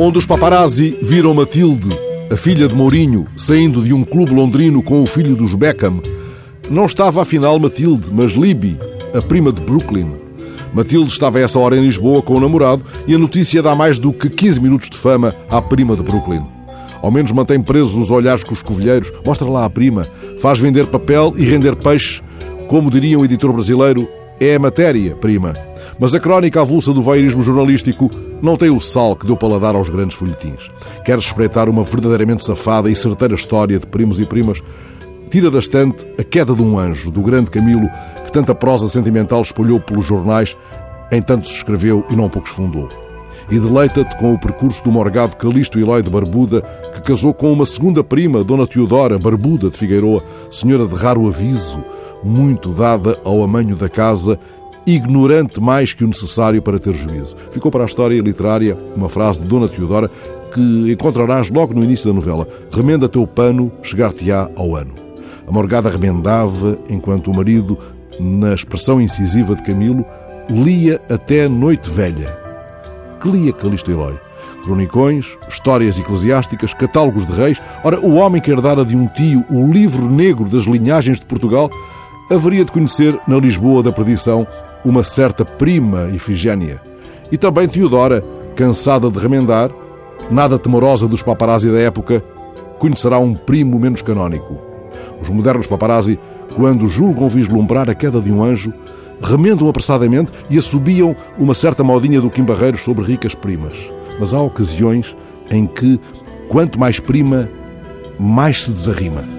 Onde os paparazzi viram Matilde, a filha de Mourinho, saindo de um clube londrino com o filho dos Beckham, não estava afinal Matilde, mas Libby, a prima de Brooklyn. Matilde estava a essa hora em Lisboa com o namorado e a notícia dá mais do que 15 minutos de fama à prima de Brooklyn. Ao menos mantém presos os olhares com os covilheiros, mostra lá a prima, faz vender papel e render peixe. Como diria um editor brasileiro, é a matéria, prima. Mas a crónica avulsa do voyeurismo jornalístico não tem o sal que deu paladar aos grandes folhetins. Quer espreitar uma verdadeiramente safada e certeira história de primos e primas? Tira da estante A Queda de um Anjo, do grande Camilo, que tanta prosa sentimental espalhou pelos jornais, em tanto se escreveu e não poucos fundou. E deleita-te com o percurso do morgado Calixto Eloy de Barbuda, que casou com uma segunda prima, Dona Teodora Barbuda de Figueiroa, senhora de raro aviso, muito dada ao amanho da casa ignorante mais que o necessário para ter juízo. Ficou para a história literária uma frase de Dona Teodora que encontrarás logo no início da novela. Remenda teu pano, chegar-te-á ao ano. A morgada remendava, enquanto o marido, na expressão incisiva de Camilo, lia até noite velha. Que lia Calixto Eloy? Cronicões, histórias eclesiásticas, catálogos de reis. Ora, o homem que herdara de um tio o livro negro das linhagens de Portugal haveria de conhecer, na Lisboa da perdição, uma certa prima Ifigénia. E também Teodora, cansada de remendar, nada temorosa dos paparazzi da época, conhecerá um primo menos canónico. Os modernos paparazzi, quando julgam vislumbrar a queda de um anjo, remendam apressadamente e assobiam uma certa modinha do Kim Barreiros sobre ricas primas. Mas há ocasiões em que, quanto mais prima, mais se desarrima.